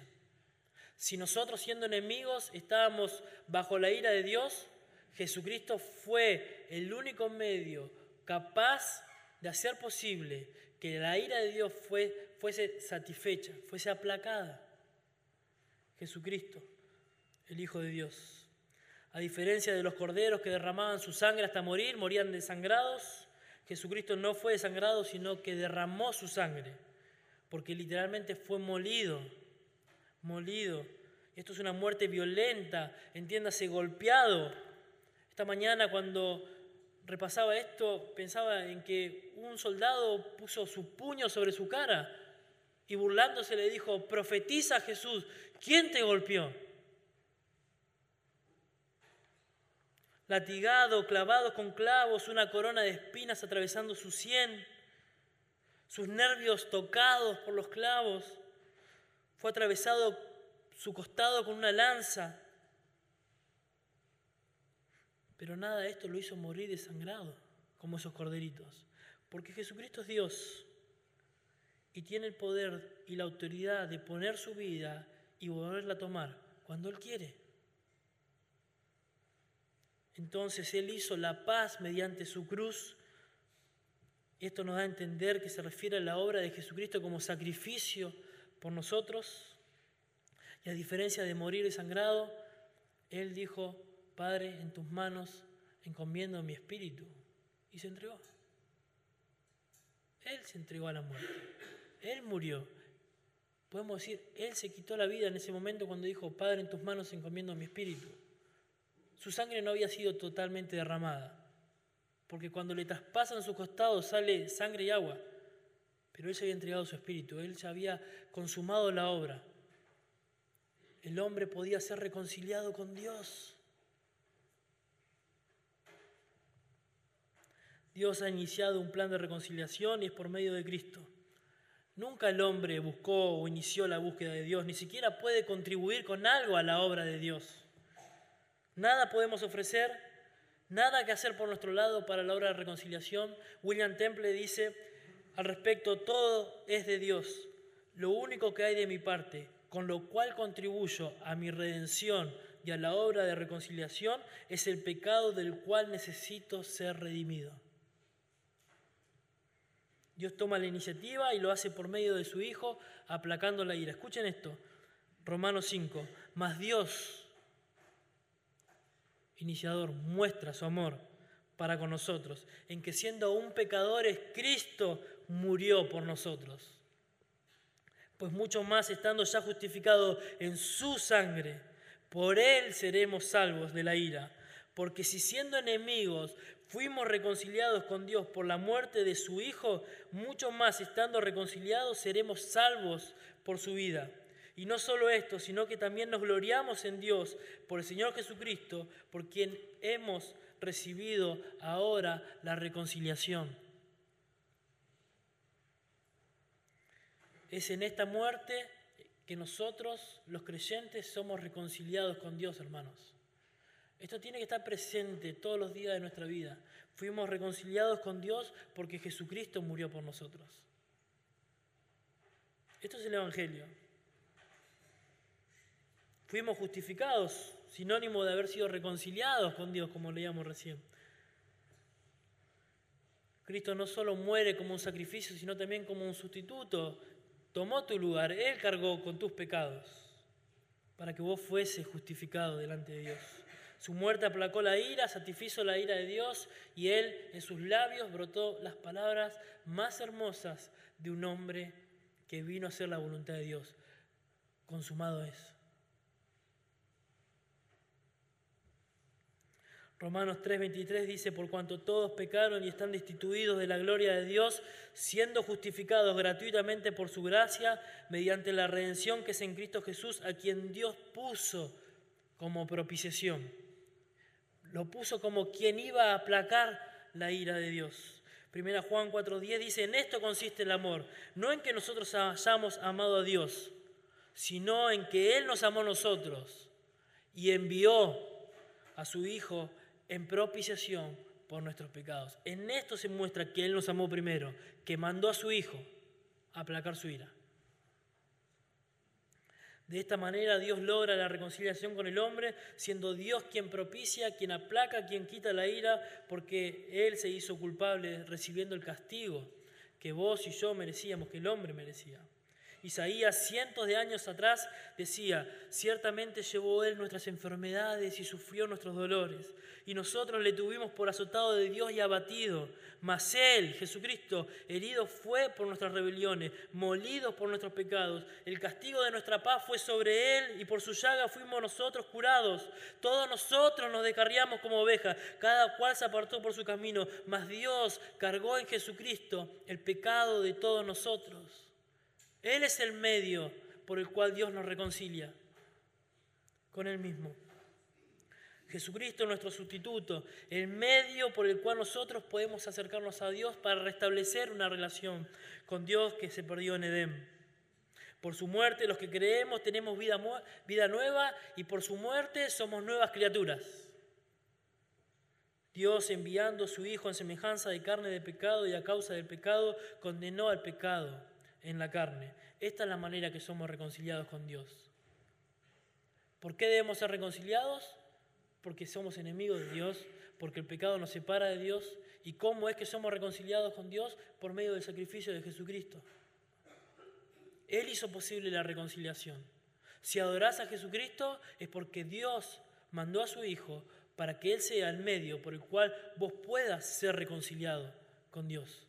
Si nosotros siendo enemigos estábamos bajo la ira de Dios, Jesucristo fue el único medio capaz de hacer posible que la ira de Dios fuese satisfecha, fuese aplacada. Jesucristo, el Hijo de Dios. A diferencia de los corderos que derramaban su sangre hasta morir, morían desangrados, Jesucristo no fue desangrado, sino que derramó su sangre, porque literalmente fue molido molido. Esto es una muerte violenta, entiéndase, golpeado. Esta mañana cuando repasaba esto, pensaba en que un soldado puso su puño sobre su cara y burlándose le dijo, profetiza Jesús, ¿quién te golpeó? Latigado, clavado con clavos, una corona de espinas atravesando su sien, sus nervios tocados por los clavos. Fue atravesado su costado con una lanza. Pero nada de esto lo hizo morir desangrado, como esos corderitos. Porque Jesucristo es Dios y tiene el poder y la autoridad de poner su vida y volverla a tomar cuando Él quiere. Entonces Él hizo la paz mediante su cruz. Y esto nos da a entender que se refiere a la obra de Jesucristo como sacrificio por nosotros. Y a diferencia de morir desangrado, Él dijo, Padre, en tus manos encomiendo mi espíritu. Y se entregó. Él se entregó a la muerte. Él murió. Podemos decir, Él se quitó la vida en ese momento cuando dijo, Padre, en tus manos encomiendo mi espíritu. Su sangre no había sido totalmente derramada, porque cuando le traspasan su costado sale sangre y agua pero Él se había entregado su espíritu, Él ya había consumado la obra. El hombre podía ser reconciliado con Dios. Dios ha iniciado un plan de reconciliación y es por medio de Cristo. Nunca el hombre buscó o inició la búsqueda de Dios, ni siquiera puede contribuir con algo a la obra de Dios. Nada podemos ofrecer, nada que hacer por nuestro lado para la obra de reconciliación. William Temple dice, al respecto, todo es de Dios. Lo único que hay de mi parte, con lo cual contribuyo a mi redención y a la obra de reconciliación, es el pecado del cual necesito ser redimido. Dios toma la iniciativa y lo hace por medio de su Hijo, aplacando la ira. Escuchen esto, Romanos 5, mas Dios, iniciador, muestra su amor para con nosotros, en que siendo aún pecadores, Cristo murió por nosotros. Pues mucho más estando ya justificado en su sangre, por él seremos salvos de la ira. Porque si siendo enemigos fuimos reconciliados con Dios por la muerte de su Hijo, mucho más estando reconciliados seremos salvos por su vida. Y no solo esto, sino que también nos gloriamos en Dios por el Señor Jesucristo, por quien hemos recibido ahora la reconciliación. Es en esta muerte que nosotros, los creyentes, somos reconciliados con Dios, hermanos. Esto tiene que estar presente todos los días de nuestra vida. Fuimos reconciliados con Dios porque Jesucristo murió por nosotros. Esto es el Evangelio. Fuimos justificados sinónimo de haber sido reconciliados con Dios, como leíamos recién. Cristo no solo muere como un sacrificio, sino también como un sustituto. Tomó tu lugar, Él cargó con tus pecados para que vos fuese justificado delante de Dios. Su muerte aplacó la ira, satisfizo la ira de Dios y él en sus labios brotó las palabras más hermosas de un hombre que vino a hacer la voluntad de Dios. Consumado es. Romanos 3:23 dice, por cuanto todos pecaron y están destituidos de la gloria de Dios, siendo justificados gratuitamente por su gracia, mediante la redención que es en Cristo Jesús, a quien Dios puso como propiciación. Lo puso como quien iba a aplacar la ira de Dios. Primera Juan 4:10 dice, en esto consiste el amor, no en que nosotros hayamos amado a Dios, sino en que Él nos amó a nosotros y envió a su Hijo en propiciación por nuestros pecados. En esto se muestra que Él nos amó primero, que mandó a su Hijo a aplacar su ira. De esta manera Dios logra la reconciliación con el hombre, siendo Dios quien propicia, quien aplaca, quien quita la ira, porque Él se hizo culpable recibiendo el castigo que vos y yo merecíamos, que el hombre merecía. Isaías cientos de años atrás decía, ciertamente llevó Él nuestras enfermedades y sufrió nuestros dolores, y nosotros le tuvimos por azotado de Dios y abatido, mas Él, Jesucristo, herido fue por nuestras rebeliones, molido por nuestros pecados, el castigo de nuestra paz fue sobre Él, y por su llaga fuimos nosotros curados, todos nosotros nos descarriamos como ovejas, cada cual se apartó por su camino, mas Dios cargó en Jesucristo el pecado de todos nosotros. Él es el medio por el cual Dios nos reconcilia con Él mismo. Jesucristo es nuestro sustituto, el medio por el cual nosotros podemos acercarnos a Dios para restablecer una relación con Dios que se perdió en Edén. Por su muerte los que creemos tenemos vida, vida nueva y por su muerte somos nuevas criaturas. Dios enviando a su Hijo en semejanza de carne de pecado y a causa del pecado condenó al pecado en la carne. Esta es la manera que somos reconciliados con Dios. ¿Por qué debemos ser reconciliados? Porque somos enemigos de Dios, porque el pecado nos separa de Dios. ¿Y cómo es que somos reconciliados con Dios? Por medio del sacrificio de Jesucristo. Él hizo posible la reconciliación. Si adorás a Jesucristo es porque Dios mandó a su Hijo para que Él sea el medio por el cual vos puedas ser reconciliado con Dios.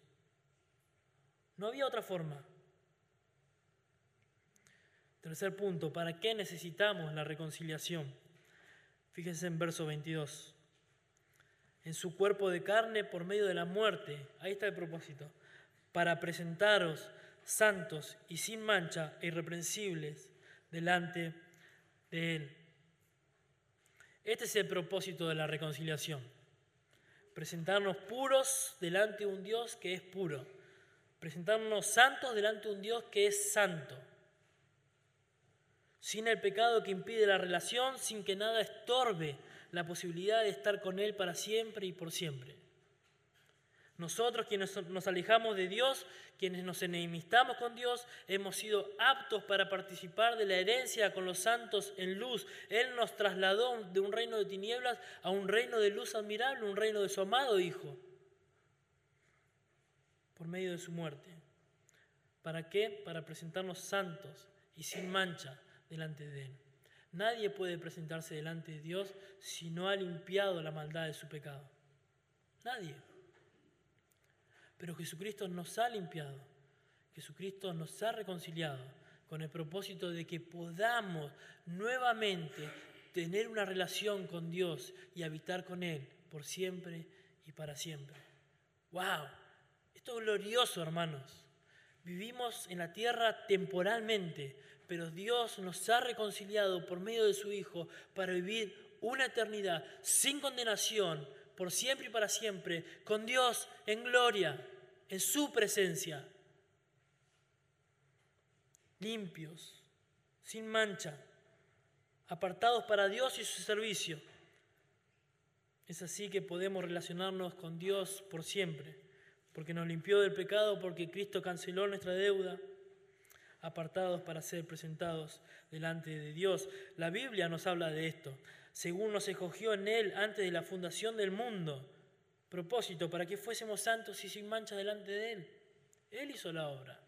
No había otra forma. Tercer punto, ¿para qué necesitamos la reconciliación? Fíjense en verso 22. En su cuerpo de carne por medio de la muerte, ahí está el propósito, para presentaros santos y sin mancha e irreprensibles delante de Él. Este es el propósito de la reconciliación. Presentarnos puros delante de un Dios que es puro. Presentarnos santos delante de un Dios que es santo sin el pecado que impide la relación, sin que nada estorbe la posibilidad de estar con Él para siempre y por siempre. Nosotros quienes nos alejamos de Dios, quienes nos enemistamos con Dios, hemos sido aptos para participar de la herencia con los santos en luz. Él nos trasladó de un reino de tinieblas a un reino de luz admirable, un reino de su amado Hijo, por medio de su muerte. ¿Para qué? Para presentarnos santos y sin mancha delante de Él. Nadie puede presentarse delante de Dios si no ha limpiado la maldad de su pecado. Nadie. Pero Jesucristo nos ha limpiado. Jesucristo nos ha reconciliado con el propósito de que podamos nuevamente tener una relación con Dios y habitar con Él por siempre y para siempre. ¡Wow! Esto es glorioso, hermanos. Vivimos en la tierra temporalmente, pero Dios nos ha reconciliado por medio de su Hijo para vivir una eternidad sin condenación, por siempre y para siempre, con Dios en gloria, en su presencia, limpios, sin mancha, apartados para Dios y su servicio. Es así que podemos relacionarnos con Dios por siempre, porque nos limpió del pecado, porque Cristo canceló nuestra deuda apartados para ser presentados delante de Dios. La Biblia nos habla de esto, según nos escogió en Él antes de la fundación del mundo. Propósito, para que fuésemos santos y sin mancha delante de Él. Él hizo la obra.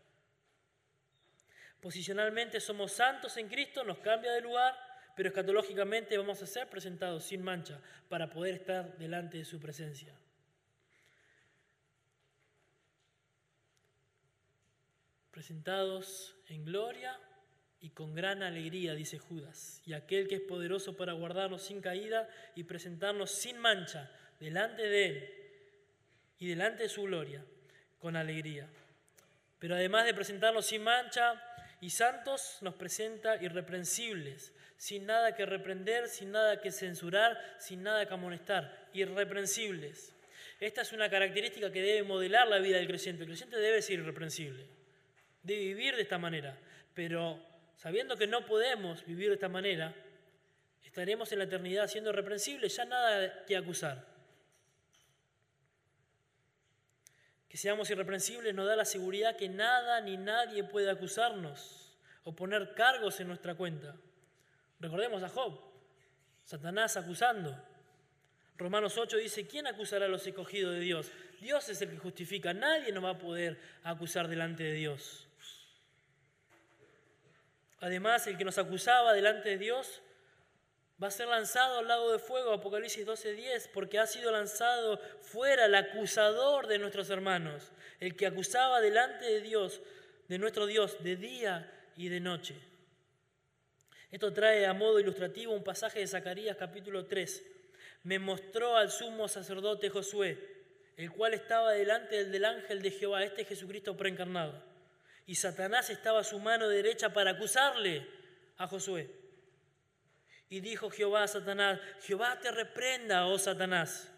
Posicionalmente somos santos en Cristo, nos cambia de lugar, pero escatológicamente vamos a ser presentados sin mancha para poder estar delante de su presencia. Presentados en gloria y con gran alegría, dice Judas, y aquel que es poderoso para guardarnos sin caída y presentarnos sin mancha delante de Él y delante de su gloria, con alegría. Pero además de presentarnos sin mancha y santos, nos presenta irreprensibles, sin nada que reprender, sin nada que censurar, sin nada que amonestar, irreprensibles. Esta es una característica que debe modelar la vida del creyente. El creyente debe ser irreprensible, debe vivir de esta manera, pero sabiendo que no podemos vivir de esta manera, estaremos en la eternidad siendo irreprensibles, ya nada que acusar. Que seamos irreprensibles nos da la seguridad que nada ni nadie puede acusarnos o poner cargos en nuestra cuenta. Recordemos a Job, Satanás acusando. Romanos 8 dice, ¿quién acusará a los escogidos de Dios? Dios es el que justifica, nadie nos va a poder acusar delante de Dios. Además, el que nos acusaba delante de Dios va a ser lanzado al lago de fuego, Apocalipsis 12:10, porque ha sido lanzado fuera el acusador de nuestros hermanos, el que acusaba delante de Dios, de nuestro Dios, de día y de noche. Esto trae a modo ilustrativo un pasaje de Zacarías capítulo 3. Me mostró al sumo sacerdote Josué, el cual estaba delante del ángel de Jehová, este Jesucristo preencarnado. Y Satanás estaba a su mano derecha para acusarle a Josué. Y dijo Jehová a Satanás, Jehová te reprenda, oh Satanás.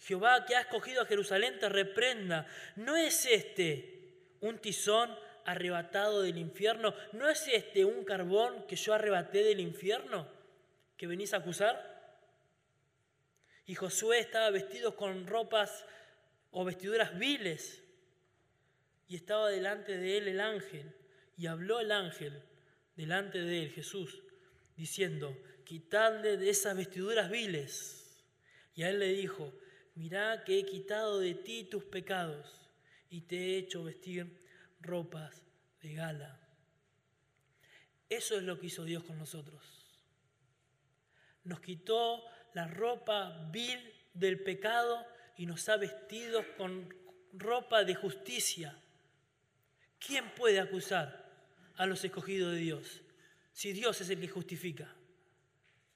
Jehová que ha escogido a Jerusalén te reprenda. ¿No es este un tizón arrebatado del infierno? ¿No es este un carbón que yo arrebaté del infierno que venís a acusar? Y Josué estaba vestido con ropas o vestiduras viles. Y estaba delante de él el ángel. Y habló el ángel delante de él, Jesús, diciendo, quitadle de esas vestiduras viles. Y a él le dijo, mirá que he quitado de ti tus pecados y te he hecho vestir ropas de gala. Eso es lo que hizo Dios con nosotros. Nos quitó la ropa vil del pecado y nos ha vestido con ropa de justicia. ¿Quién puede acusar a los escogidos de Dios si Dios es el que justifica?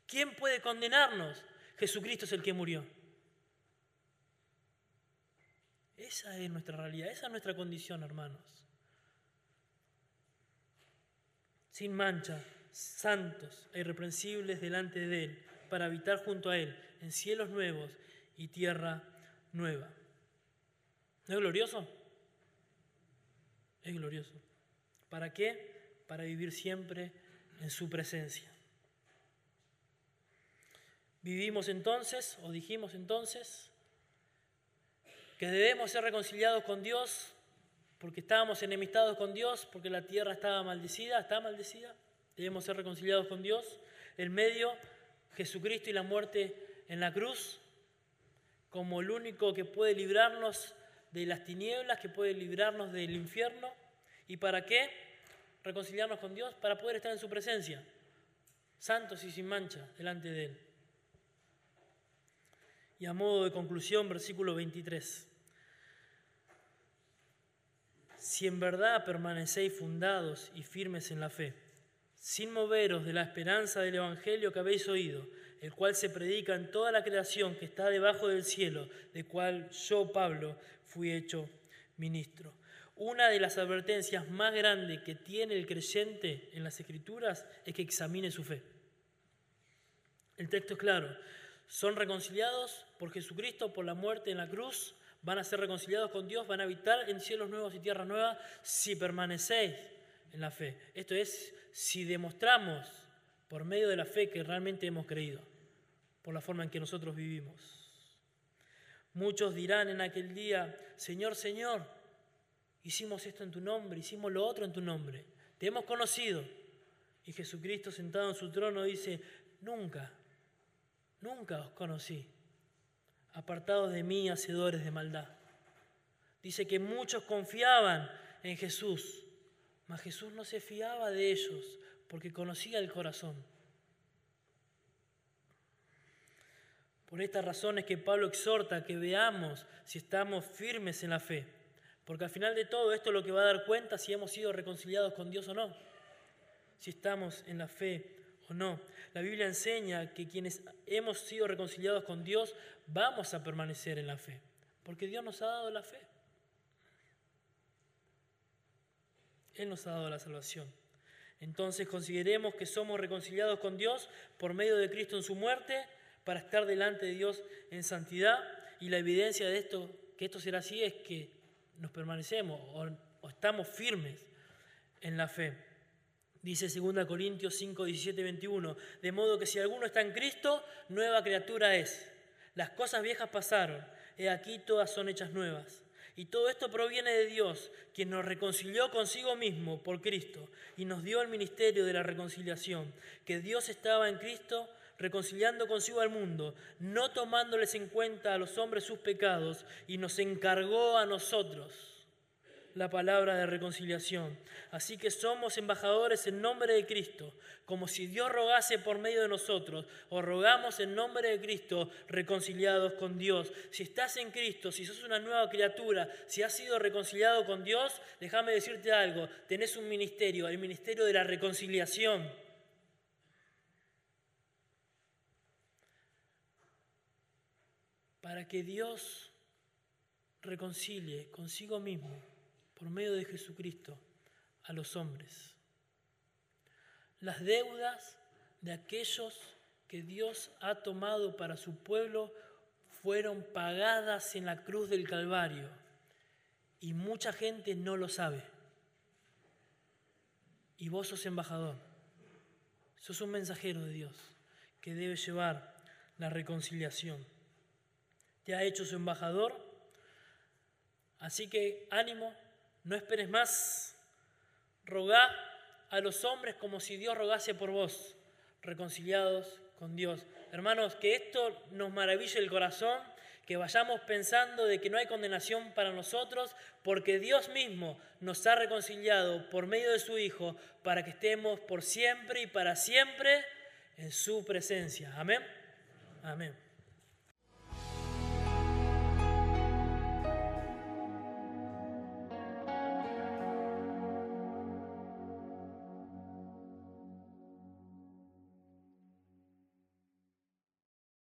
¿Quién puede condenarnos? Jesucristo es el que murió. Esa es nuestra realidad, esa es nuestra condición, hermanos. Sin mancha, santos e irreprensibles delante de Él, para habitar junto a Él en cielos nuevos y tierra nueva. ¿No es glorioso? Es glorioso. ¿Para qué? Para vivir siempre en su presencia. Vivimos entonces, o dijimos entonces, que debemos ser reconciliados con Dios porque estábamos enemistados con Dios, porque la tierra estaba maldecida, está maldecida. Debemos ser reconciliados con Dios. El medio, Jesucristo y la muerte en la cruz, como el único que puede librarnos de las tinieblas, que puede librarnos del infierno. ¿Y para qué? Reconciliarnos con Dios, para poder estar en su presencia, santos y sin mancha, delante de Él. Y a modo de conclusión, versículo 23. Si en verdad permanecéis fundados y firmes en la fe, sin moveros de la esperanza del Evangelio que habéis oído, el cual se predica en toda la creación que está debajo del cielo, de cual yo, Pablo, fui hecho ministro. Una de las advertencias más grandes que tiene el creyente en las Escrituras es que examine su fe. El texto es claro son reconciliados por Jesucristo, por la muerte en la cruz, van a ser reconciliados con Dios, van a habitar en cielos nuevos y tierra nueva si permanecéis en la fe. Esto es, si demostramos por medio de la fe que realmente hemos creído, por la forma en que nosotros vivimos. Muchos dirán en aquel día, Señor, Señor, hicimos esto en tu nombre, hicimos lo otro en tu nombre, te hemos conocido. Y Jesucristo sentado en su trono dice, nunca Nunca os conocí, apartados de mí, hacedores de maldad. Dice que muchos confiaban en Jesús, mas Jesús no se fiaba de ellos porque conocía el corazón. Por estas razones que Pablo exhorta que veamos si estamos firmes en la fe. Porque al final de todo esto es lo que va a dar cuenta si hemos sido reconciliados con Dios o no. Si estamos en la fe o no. La Biblia enseña que quienes hemos sido reconciliados con Dios vamos a permanecer en la fe. Porque Dios nos ha dado la fe. Él nos ha dado la salvación. Entonces consideremos que somos reconciliados con Dios por medio de Cristo en su muerte para estar delante de Dios en santidad y la evidencia de esto, que esto será así, es que nos permanecemos o, estamos firmes en la fe. Dice 2 Corintios 5, 17, 21, de modo que si alguno está en Cristo, nueva criatura es. Las cosas viejas pasaron, he aquí todas son hechas nuevas. Y todo esto proviene de Dios, quien nos reconcilió consigo mismo por Cristo y nos dio el ministerio de la reconciliación, que Dios estaba en Cristo reconciliando consigo al mundo, no tomándoles en cuenta a los hombres sus pecados, y nos encargó a nosotros la palabra de reconciliación. Así que somos embajadores en nombre de Cristo, como si Dios rogase por medio de nosotros, o rogamos en nombre de Cristo reconciliados con Dios. Si estás en Cristo, si sos una nueva criatura, si has sido reconciliado con Dios, déjame decirte algo, tenés un ministerio, el ministerio de la reconciliación. Para que Dios reconcilie consigo mismo por medio de Jesucristo a los hombres. Las deudas de aquellos que Dios ha tomado para su pueblo fueron pagadas en la cruz del Calvario y mucha gente no lo sabe. Y vos sos embajador, sos un mensajero de Dios que debe llevar la reconciliación. Te ha hecho su embajador, así que ánimo, no esperes más. Rogá a los hombres como si Dios rogase por vos, reconciliados con Dios. Hermanos, que esto nos maraville el corazón, que vayamos pensando de que no hay condenación para nosotros, porque Dios mismo nos ha reconciliado por medio de su Hijo para que estemos por siempre y para siempre en su presencia. Amén. Amén.